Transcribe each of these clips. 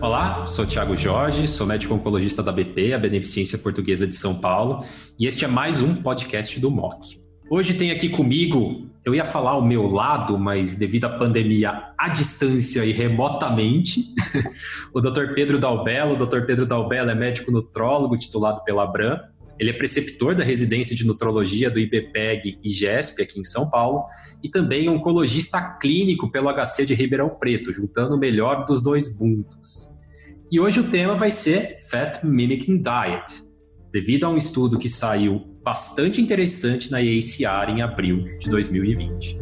Olá, sou Thiago Jorge, sou médico oncologista da BP, a Beneficência Portuguesa de São Paulo, e este é mais um podcast do MOC. Hoje tem aqui comigo, eu ia falar o meu lado, mas devido à pandemia à distância e remotamente, o Dr. Pedro Dalbello. O Dr. Pedro Dalbello é médico nutrólogo titulado pela Abram. Ele é preceptor da residência de nutrologia do IBPEG e GESP aqui em São Paulo e também oncologista clínico pelo HC de Ribeirão Preto, juntando o melhor dos dois mundos. E hoje o tema vai ser Fast Mimicking Diet, devido a um estudo que saiu bastante interessante na AACR em abril de 2020.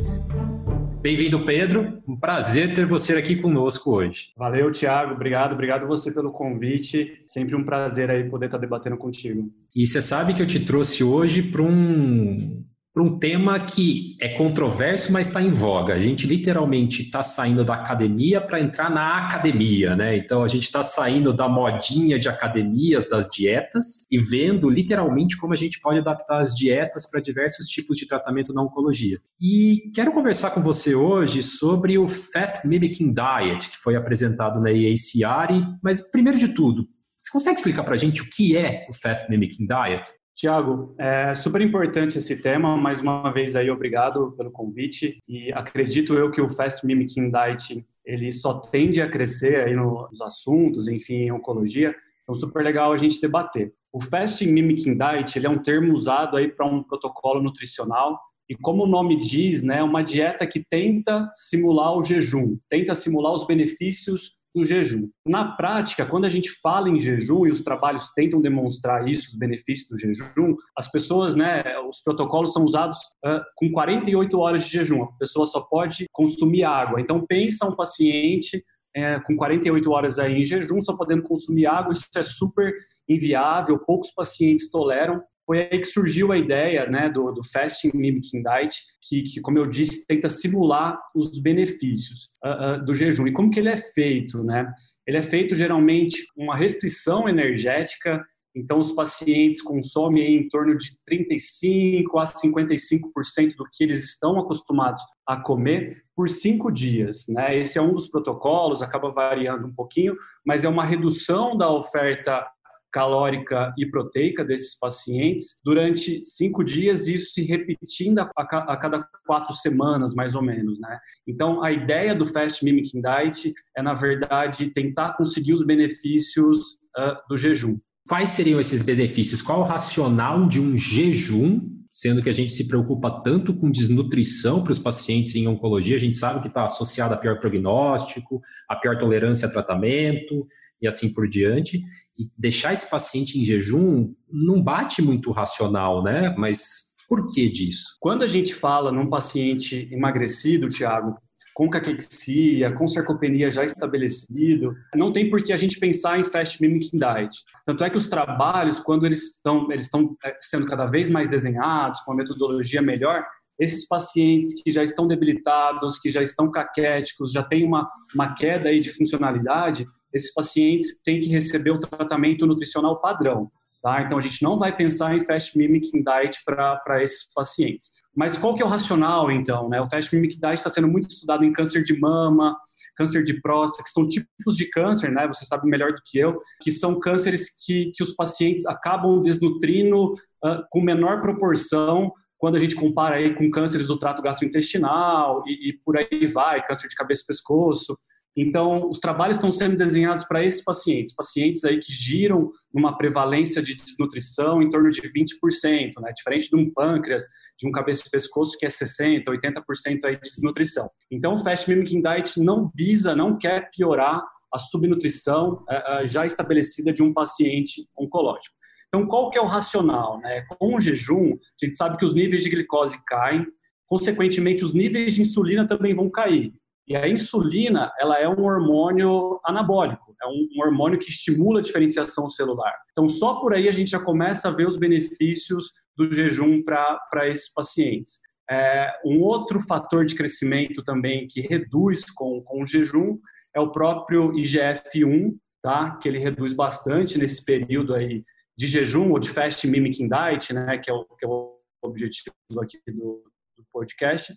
Bem-vindo, Pedro. Um prazer ter você aqui conosco hoje. Valeu, Thiago. Obrigado, obrigado você pelo convite. Sempre um prazer aí poder estar debatendo contigo. E você sabe que eu te trouxe hoje para um para um tema que é controverso, mas está em voga. A gente literalmente está saindo da academia para entrar na academia, né? Então a gente está saindo da modinha de academias, das dietas, e vendo literalmente como a gente pode adaptar as dietas para diversos tipos de tratamento na oncologia. E quero conversar com você hoje sobre o Fast Mimicking Diet, que foi apresentado na EACR, mas primeiro de tudo, você consegue explicar para a gente o que é o Fast Mimicking Diet? Tiago, é super importante esse tema. Mais uma vez aí, obrigado pelo convite. E acredito eu que o Fast Mimicking Diet ele só tende a crescer aí nos assuntos, enfim, em oncologia. Então, super legal a gente debater. O Fast Mimicking Diet ele é um termo usado aí para um protocolo nutricional e como o nome diz, né, uma dieta que tenta simular o jejum, tenta simular os benefícios do jejum. Na prática, quando a gente fala em jejum e os trabalhos tentam demonstrar isso, os benefícios do jejum, as pessoas, né, os protocolos são usados uh, com 48 horas de jejum. A pessoa só pode consumir água. Então, pensa um paciente é, com 48 horas aí em jejum, só podendo consumir água, isso é super inviável, poucos pacientes toleram foi aí que surgiu a ideia né, do, do Fasting Mimicking Diet, que, que, como eu disse, tenta simular os benefícios uh, uh, do jejum. E como que ele é feito? Né? Ele é feito geralmente com uma restrição energética, então os pacientes consomem em torno de 35% a 55% do que eles estão acostumados a comer por cinco dias. Né? Esse é um dos protocolos, acaba variando um pouquinho, mas é uma redução da oferta calórica e proteica desses pacientes durante cinco dias, isso se repetindo a, a, cada quatro semanas, mais ou menos, né? Então, a ideia do Fast Mimicking Diet é, na verdade, tentar conseguir os benefícios uh, do jejum. Quais seriam esses benefícios? Qual o racional de um jejum sendo que a gente se preocupa tanto com desnutrição para os pacientes em oncologia, a gente sabe que está associado a pior prognóstico, a pior tolerância a tratamento e assim por diante e deixar esse paciente em jejum não bate muito racional, né? Mas por que disso? Quando a gente fala num paciente emagrecido, Tiago, com caquexia, com sarcopenia já estabelecido, não tem por que a gente pensar em fast mimicking diet. Tanto é que os trabalhos, quando eles estão, eles estão é, sendo cada vez mais desenhados, com uma metodologia melhor, esses pacientes que já estão debilitados, que já estão caquéticos, já têm uma, uma queda aí de funcionalidade, esses pacientes têm que receber o tratamento nutricional padrão. Tá? Então, a gente não vai pensar em fast mimicking diet para esses pacientes. Mas qual que é o racional, então? Né? O fast mimicking diet está sendo muito estudado em câncer de mama, câncer de próstata, que são tipos de câncer, né? Você sabe melhor do que eu, que são cânceres que, que os pacientes acabam desnutrindo uh, com menor proporção quando a gente compara aí com cânceres do trato gastrointestinal e, e por aí vai, câncer de cabeça e pescoço. Então, os trabalhos estão sendo desenhados para esses pacientes, pacientes aí que giram numa prevalência de desnutrição em torno de 20%, né? diferente de um pâncreas, de um cabeça e pescoço que é 60%, 80% aí de desnutrição. Então, o Fast Mimicking Diet não visa, não quer piorar a subnutrição uh, já estabelecida de um paciente oncológico. Então, qual que é o racional? Né? Com o jejum, a gente sabe que os níveis de glicose caem, consequentemente, os níveis de insulina também vão cair. E a insulina, ela é um hormônio anabólico, é um, hormônio que estimula a diferenciação celular. Então, só por aí a gente já começa a ver os benefícios do jejum para esses pacientes. É, um outro fator de crescimento também que reduz com, com o jejum é o próprio IGF-1, tá? que ele reduz bastante nesse período aí de jejum ou de fast mimicking diet, né? que, é o, que é o objetivo aqui do, do podcast.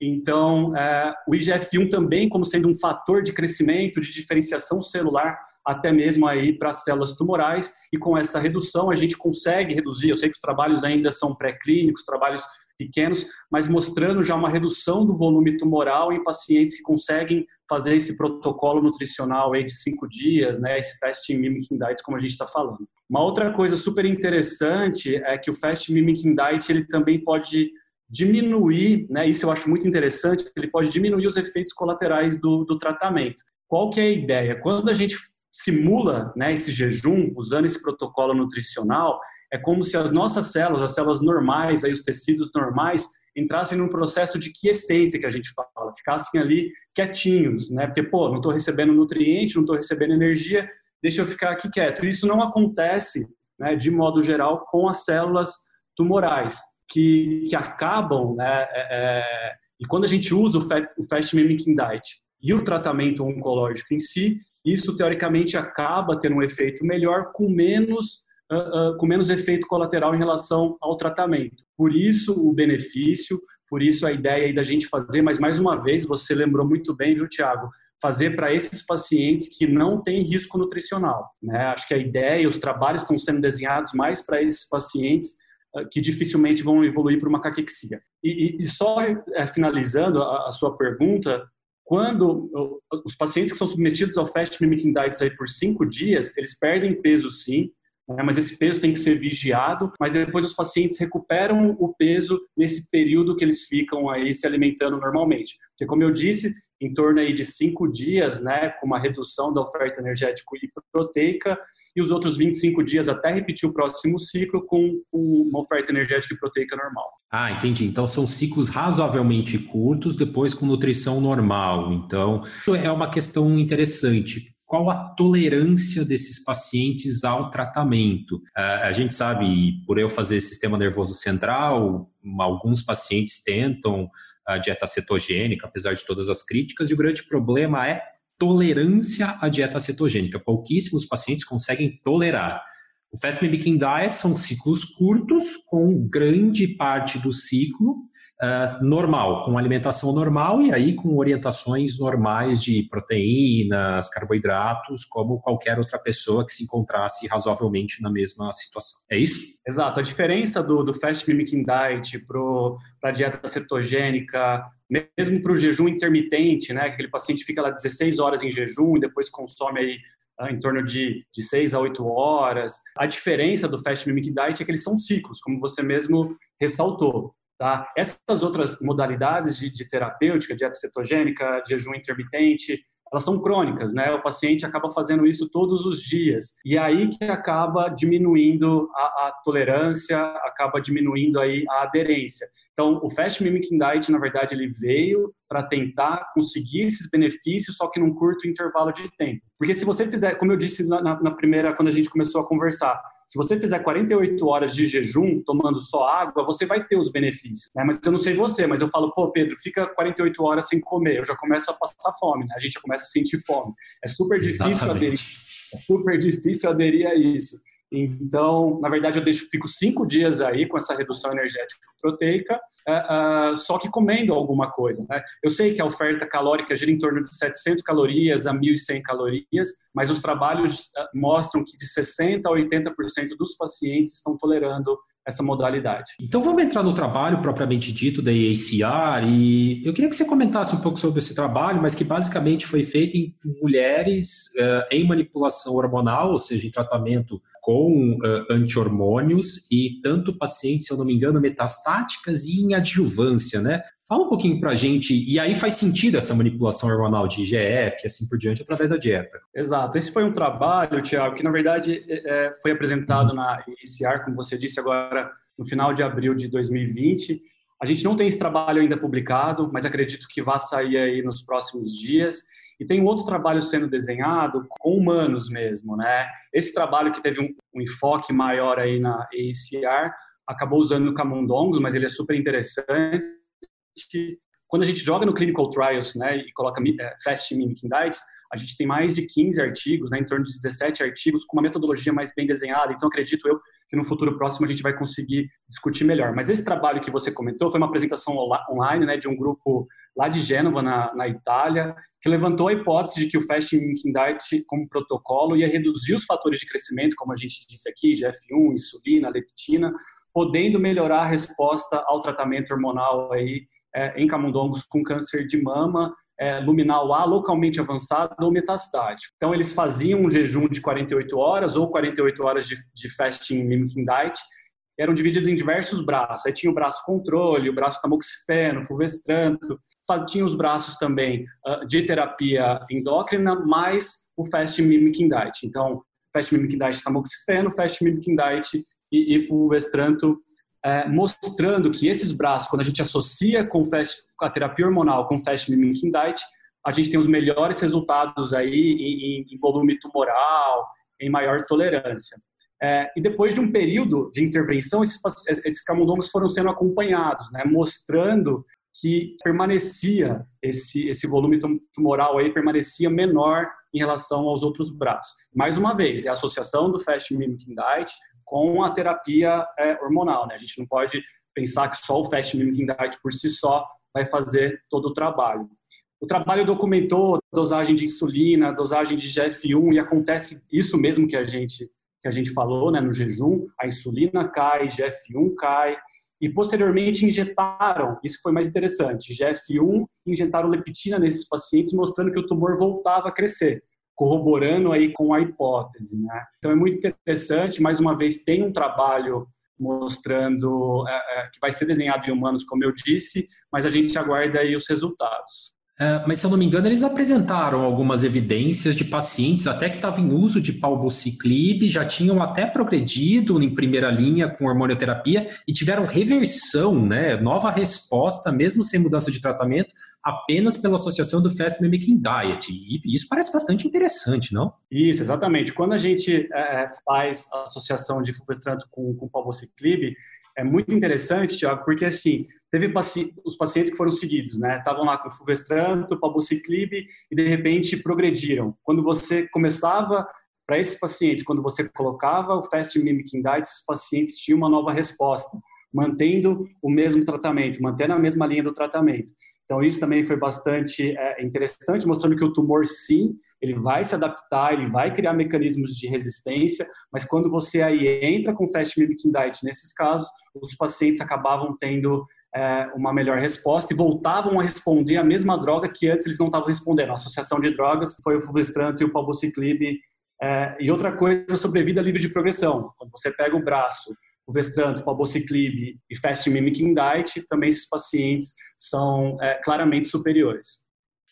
Então, é, o IGF-1 também como sendo um fator de crescimento, de diferenciação celular, até mesmo aí para as células tumorais, e com essa redução a gente consegue reduzir, eu sei que os trabalhos ainda são pré-clínicos, trabalhos pequenos, mas mostrando já uma redução do volume tumoral em pacientes que conseguem fazer esse protocolo nutricional aí de cinco dias, né, esse fasting mimicking diet, como a gente está falando. Uma outra coisa super interessante é que o fasting mimicking diet ele também pode diminuir, né, isso eu acho muito interessante, ele pode diminuir os efeitos colaterais do, do tratamento. Qual que é a ideia? Quando a gente simula né, esse jejum usando esse protocolo nutricional, é como se as nossas células, as células normais, aí os tecidos normais, entrassem num processo de quiescência que a gente fala, ficassem ali quietinhos, né? Porque, pô, não estou recebendo nutriente, não estou recebendo energia, deixa eu ficar aqui quieto. Isso não acontece, né, de modo geral, com as células tumorais, que, que acabam, né, é, é, e quando a gente usa o Fast, Mimicking Diet e o tratamento oncológico em si, isso teoricamente acaba tendo um efeito melhor com menos uh, uh, com menos efeito colateral em relação ao tratamento. Por isso o benefício, por isso a ideia aí da gente fazer, mas mais uma vez, você lembrou muito bem, viu, Tiago? Fazer para esses pacientes que não têm risco nutricional. Né? Acho que a ideia, os trabalhos estão sendo desenhados mais para esses pacientes que dificilmente vão evoluir para uma caquexia. E, e, só é, finalizando a, a, sua pergunta, quando os pacientes que são submetidos ao fast mimicking diets aí por cinco dias, eles perdem peso sim, né, mas esse peso tem que ser vigiado, mas depois os pacientes recuperam o peso nesse período que eles ficam aí se alimentando normalmente. Porque, como eu disse, em torno aí de cinco dias, né, com uma redução da oferta energética e proteica, e os outros 25 dias até repetir o próximo ciclo com uma oferta energética e proteica normal. Ah, entendi. Então são ciclos razoavelmente curtos, depois com nutrição normal. Então, é uma questão interessante qual a tolerância desses pacientes ao tratamento. A gente sabe, por eu fazer sistema nervoso central, alguns pacientes tentam a dieta cetogênica, apesar de todas as críticas, e o grande problema é tolerância à dieta cetogênica. Pouquíssimos pacientes conseguem tolerar. O Fast Mimicking Diet são ciclos curtos, com grande parte do ciclo uh, normal, com alimentação normal e aí com orientações normais de proteínas, carboidratos, como qualquer outra pessoa que se encontrasse razoavelmente na mesma situação. É isso? Exato. A diferença do, do Fast Mimicking Diet para a dieta cetogênica, mesmo para o jejum intermitente, né? Aquele paciente fica lá 16 horas em jejum e depois consome aí ah, em torno de, de 6 a 8 horas. A diferença do Fast Mimicking Diet é que eles são ciclos, como você mesmo ressaltou. Tá? Essas outras modalidades de, de terapêutica, dieta cetogênica, jejum intermitente, elas são crônicas, né? O paciente acaba fazendo isso todos os dias e é aí que acaba diminuindo a, a tolerância, acaba diminuindo aí a aderência. Então, o Fast Mimicking Diet, na verdade, ele veio para tentar conseguir esses benefícios, só que num curto intervalo de tempo. Porque se você fizer, como eu disse na, na, primeira, quando a gente começou a conversar, se você fizer 48 horas de jejum, tomando só água, você vai ter os benefícios. Né? Mas eu não sei você, mas eu falo, pô, Pedro, fica 48 horas sem comer, eu já começo a passar fome, né? a gente já começa a sentir fome. É super difícil Exatamente. aderir. É super difícil aderir a isso. Então, na verdade, eu deixo, fico cinco dias aí com essa redução energética proteica, uh, uh, só que comendo alguma coisa. Né? Eu sei que a oferta calórica gira em torno de 700 calorias a 1.100 calorias, mas os trabalhos uh, mostram que de 60% a 80% dos pacientes estão tolerando essa modalidade. Então vamos entrar no trabalho propriamente dito da ACR e eu queria que você comentasse um pouco sobre esse trabalho, mas que basicamente foi feito em mulheres em manipulação hormonal, ou seja, em tratamento com uh, anti-hormônios e tanto pacientes, se eu não me engano, metastáticas e em adjuvância, né? Fala um pouquinho para a gente, e aí faz sentido essa manipulação hormonal de IGF e assim por diante, através da dieta. Exato. Esse foi um trabalho, Tiago, que na verdade é, foi apresentado na ICR, como você disse agora, no final de abril de 2020. A gente não tem esse trabalho ainda publicado, mas acredito que vai sair aí nos próximos dias. E tem um outro trabalho sendo desenhado com humanos mesmo, né? Esse trabalho que teve um, um enfoque maior aí na ACR acabou usando camundongos, mas ele é super interessante quando a gente joga no clinical trials, né, e coloca é, fast mimicking diets, a gente tem mais de 15 artigos, né, em torno de 17 artigos, com uma metodologia mais bem desenhada. Então, acredito eu que no futuro próximo a gente vai conseguir discutir melhor. Mas esse trabalho que você comentou foi uma apresentação online, né, de um grupo lá de Gênova, na, na Itália, que levantou a hipótese de que o Fast Mimicking Diet, como protocolo, ia reduzir os fatores de crescimento, como a gente disse aqui, GF1, insulina, leptina, podendo melhorar a resposta ao tratamento hormonal aí é, em camundongos com câncer de mama, é, luminal A localmente avançado ou metastático. Então, eles faziam um jejum de 48 horas ou 48 horas de, de fasting mimicking diet, eram divididos em diversos braços. Aí tinha o braço controle, o braço tamoxifeno, fulvestranto, tinha os braços também uh, de terapia endócrina, mais o fast mimicking diet. Então, fast mimicking diet tamoxifeno, fast mimicking diet e, e fulvestranto é, mostrando que esses braços, quando a gente associa com, fast, com a terapia hormonal com fast mimicking diet, a gente tem os melhores resultados aí em, em volume tumoral, em maior tolerância. É, e depois de um período de intervenção, esses, esses camundongos foram sendo acompanhados, né, mostrando que permanecia esse, esse volume tumoral aí permanecia menor em relação aos outros braços. Mais uma vez, é a associação do fast mimicking diet com a terapia é, hormonal. Né? A gente não pode pensar que só o fast mimicking diet por si só vai fazer todo o trabalho. O trabalho documentou dosagem de insulina, dosagem de GF1 e acontece isso mesmo que a gente que a gente falou, né, no jejum, a insulina cai, GF1 cai e posteriormente injetaram, isso foi mais interessante, GF1 injetaram leptina nesses pacientes mostrando que o tumor voltava a crescer corroborando aí com a hipótese. Né? Então é muito interessante, mais uma vez tem um trabalho mostrando é, é, que vai ser desenhado em humanos, como eu disse, mas a gente aguarda aí os resultados. É, mas, se eu não me engano, eles apresentaram algumas evidências de pacientes até que estavam em uso de palbociclib, já tinham até progredido em primeira linha com hormonioterapia e tiveram reversão, né, nova resposta, mesmo sem mudança de tratamento, apenas pela associação do Fast Mimicking Diet. E isso parece bastante interessante, não? Isso, exatamente. Quando a gente é, faz a associação de fulvestrante com, com palbociclib, é muito interessante, Tiago, porque assim, teve paci os pacientes que foram seguidos, né? Estavam lá com fulvestranto, palbociclib e de repente progrediram. Quando você começava para esses pacientes, quando você colocava o fast mimicking diet, esses pacientes tinham uma nova resposta, mantendo o mesmo tratamento, mantendo a mesma linha do tratamento. Então isso também foi bastante é, interessante, mostrando que o tumor sim, ele vai se adaptar, ele vai criar mecanismos de resistência, mas quando você aí entra com fast mimicking diet nesses casos, os pacientes acabavam tendo é, uma melhor resposta e voltavam a responder a mesma droga que antes eles não estavam respondendo. A associação de drogas foi o fulvestrante e o palbociclib. É, e outra coisa sobre vida livre de progressão. Quando você pega o braço, o fulvestrante, palbociclib e fast mimicking diet, também esses pacientes são é, claramente superiores.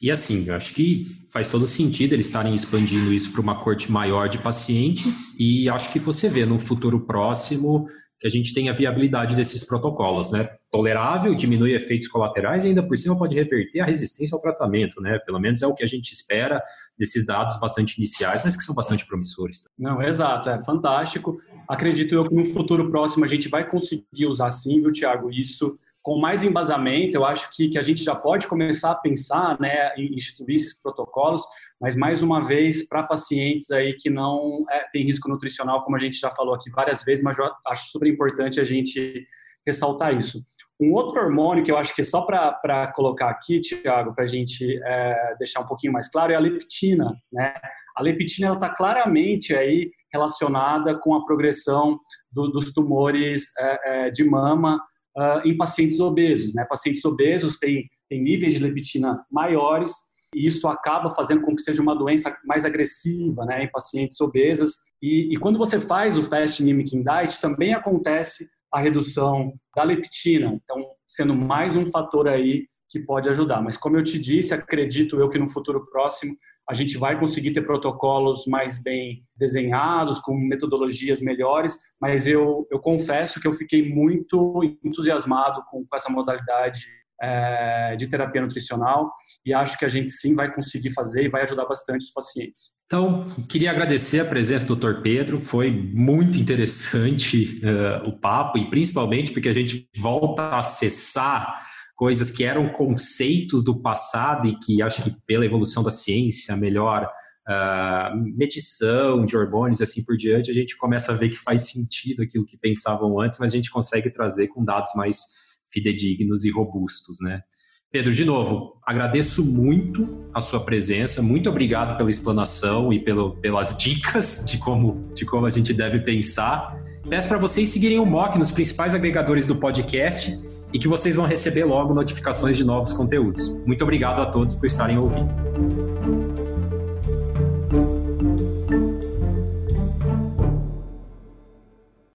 E assim, eu acho que faz todo sentido eles estarem expandindo isso para uma corte maior de pacientes e acho que você vê no futuro próximo que a gente tenha viabilidade desses protocolos, né? Tolerável, diminui efeitos colaterais e ainda por cima pode reverter a resistência ao tratamento, né? Pelo menos é o que a gente espera desses dados bastante iniciais, mas que são bastante promissores. Não, exato, é fantástico. Acredito eu que no futuro próximo a gente vai conseguir usar sim, viu, Tiago, isso com mais embasamento, eu acho que, que a gente já pode começar a pensar né, em instituir esses protocolos, mas mais uma vez para pacientes aí que não é, tem risco nutricional, como a gente já falou aqui várias vezes, mas eu acho super importante a gente ressaltar isso. Um outro hormônio que eu acho que é só para colocar aqui, Tiago, para a gente é, deixar um pouquinho mais claro, é a leptina. Né? A leptina está claramente aí relacionada com a progressão do, dos tumores é, é de mama, uh, em pacientes obesos. Né? Pacientes obesos têm, têm níveis de leptina maiores e isso acaba fazendo com que seja uma doença mais agressiva né, em pacientes obesas. E, e quando você faz o fast mimicking diet, também acontece a redução da leptina, então sendo mais um fator aí que pode ajudar. Mas como eu te disse, acredito eu que no futuro próximo a gente vai conseguir ter protocolos mais bem desenhados, com metodologias melhores, mas eu, eu confesso que eu fiquei muito entusiasmado com, com essa modalidade é, de terapia nutricional e acho que a gente sim vai conseguir fazer e vai ajudar bastante os pacientes. Então, queria agradecer a presença do Dr. Pedro, foi muito interessante uh, o papo e principalmente porque a gente volta a acessar coisas que eram conceitos do passado e que acho que pela evolução da ciência, melhor uh, medição de hormônios e assim por diante, a gente começa a ver que faz sentido aquilo que pensavam antes, mas a gente consegue trazer com dados mais fidedignos e robustos, né? Pedro, de novo, agradeço muito a sua presença, muito obrigado pela explanação e pelo, pelas dicas de como, de como a gente deve pensar. Peço para vocês seguirem o MOC nos principais agregadores do podcast e que vocês vão receber logo notificações de novos conteúdos. Muito obrigado a todos por estarem ouvindo.